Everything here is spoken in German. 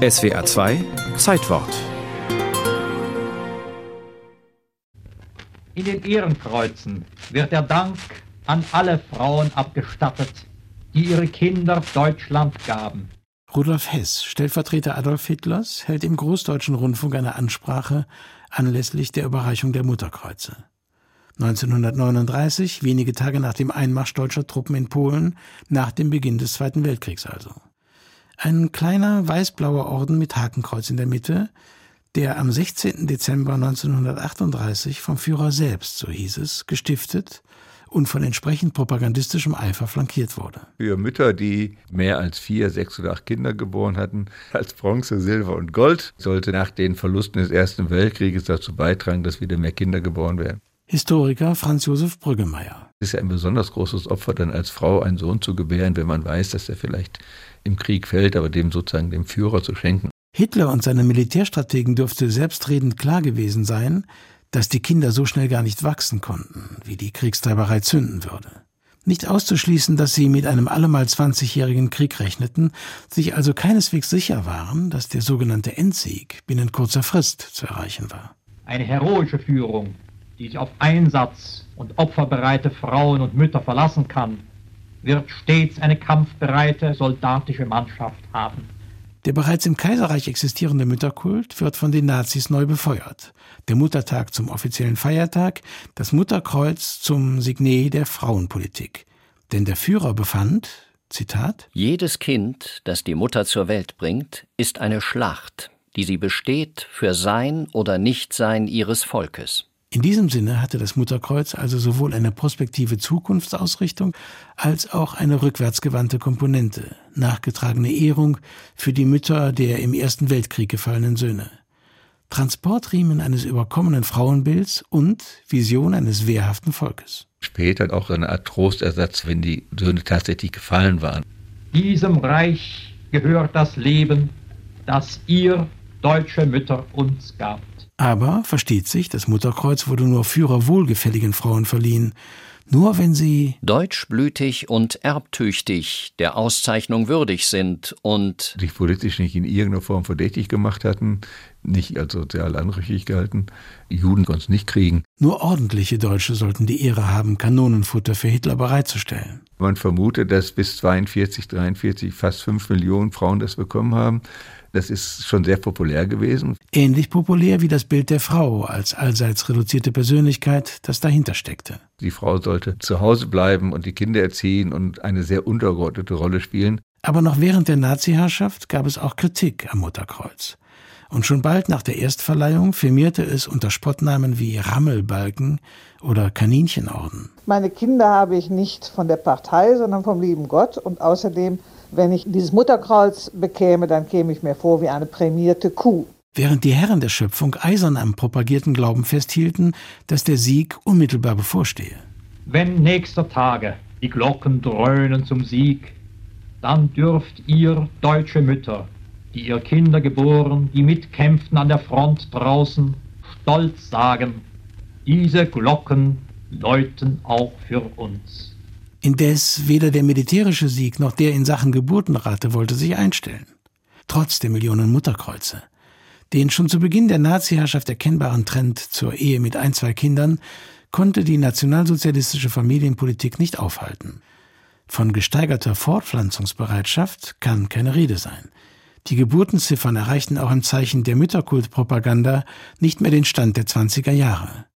SWA 2 Zeitwort In den Ehrenkreuzen wird der Dank an alle Frauen abgestattet, die ihre Kinder Deutschland gaben. Rudolf Hess, Stellvertreter Adolf Hitlers, hält im Großdeutschen Rundfunk eine Ansprache anlässlich der Überreichung der Mutterkreuze. 1939, wenige Tage nach dem Einmarsch deutscher Truppen in Polen, nach dem Beginn des Zweiten Weltkriegs also. Ein kleiner weiß-blauer Orden mit Hakenkreuz in der Mitte, der am 16. Dezember 1938 vom Führer selbst, so hieß es, gestiftet und von entsprechend propagandistischem Eifer flankiert wurde. Für Mütter, die mehr als vier, sechs oder acht Kinder geboren hatten, als Bronze, Silber und Gold, sollte nach den Verlusten des Ersten Weltkrieges dazu beitragen, dass wieder mehr Kinder geboren werden. Historiker Franz Josef Brüggemeier. Es ist ja ein besonders großes Opfer, dann als Frau einen Sohn zu gebären, wenn man weiß, dass er vielleicht im Krieg fällt, aber dem sozusagen dem Führer zu schenken. Hitler und seine Militärstrategen dürfte selbstredend klar gewesen sein, dass die Kinder so schnell gar nicht wachsen konnten, wie die Kriegstreiberei zünden würde. Nicht auszuschließen, dass sie mit einem allemal 20-jährigen Krieg rechneten, sich also keineswegs sicher waren, dass der sogenannte Endsieg binnen kurzer Frist zu erreichen war. Eine heroische Führung, die sich auf Einsatz und opferbereite Frauen und Mütter verlassen kann, wird stets eine kampfbereite soldatische Mannschaft haben. Der bereits im Kaiserreich existierende Mütterkult wird von den Nazis neu befeuert. Der Muttertag zum offiziellen Feiertag, das Mutterkreuz zum Signet der Frauenpolitik. Denn der Führer befand, Zitat, Jedes Kind, das die Mutter zur Welt bringt, ist eine Schlacht, die sie besteht für Sein oder Nichtsein ihres Volkes. In diesem Sinne hatte das Mutterkreuz also sowohl eine prospektive Zukunftsausrichtung als auch eine rückwärtsgewandte Komponente, nachgetragene Ehrung für die Mütter der im Ersten Weltkrieg gefallenen Söhne. Transportriemen eines überkommenen Frauenbilds und Vision eines wehrhaften Volkes. Später auch eine Art Trostersatz, wenn die Söhne tatsächlich gefallen waren. Diesem Reich gehört das Leben, das ihr, deutsche Mütter, uns gabt. Aber, versteht sich, das Mutterkreuz wurde nur Führer wohlgefälligen Frauen verliehen, nur wenn sie deutschblütig und erbtüchtig der Auszeichnung würdig sind und sich politisch nicht in irgendeiner Form verdächtig gemacht hatten, nicht als sozial anrüchig gehalten. Juden konnten es nicht kriegen. Nur ordentliche Deutsche sollten die Ehre haben, Kanonenfutter für Hitler bereitzustellen. Man vermutet, dass bis 42, 43 fast fünf Millionen Frauen das bekommen haben. Das ist schon sehr populär gewesen. Ähnlich populär wie das Bild der Frau als allseits reduzierte Persönlichkeit, das dahinter steckte. Die Frau sollte zu Hause bleiben und die Kinder erziehen und eine sehr untergeordnete Rolle spielen. Aber noch während der Nazi-Herrschaft gab es auch Kritik am Mutterkreuz. Und schon bald nach der Erstverleihung firmierte es unter Spottnamen wie Rammelbalken oder Kaninchenorden. Meine Kinder habe ich nicht von der Partei, sondern vom lieben Gott und außerdem wenn ich dieses Mutterkreuz bekäme, dann käme ich mir vor wie eine prämierte Kuh. Während die Herren der Schöpfung eisern am propagierten Glauben festhielten, dass der Sieg unmittelbar bevorstehe. Wenn nächster Tage die Glocken dröhnen zum Sieg, dann dürft ihr, deutsche Mütter, die ihr Kinder geboren, die mitkämpften an der Front draußen, stolz sagen, diese Glocken läuten auch für uns. Indes weder der militärische Sieg noch der in Sachen Geburtenrate wollte sich einstellen. Trotz der Millionen Mutterkreuze. Den schon zu Beginn der Nazi-Herrschaft erkennbaren Trend zur Ehe mit ein, zwei Kindern konnte die nationalsozialistische Familienpolitik nicht aufhalten. Von gesteigerter Fortpflanzungsbereitschaft kann keine Rede sein. Die Geburtenziffern erreichten auch im Zeichen der Mütterkultpropaganda nicht mehr den Stand der 20er Jahre.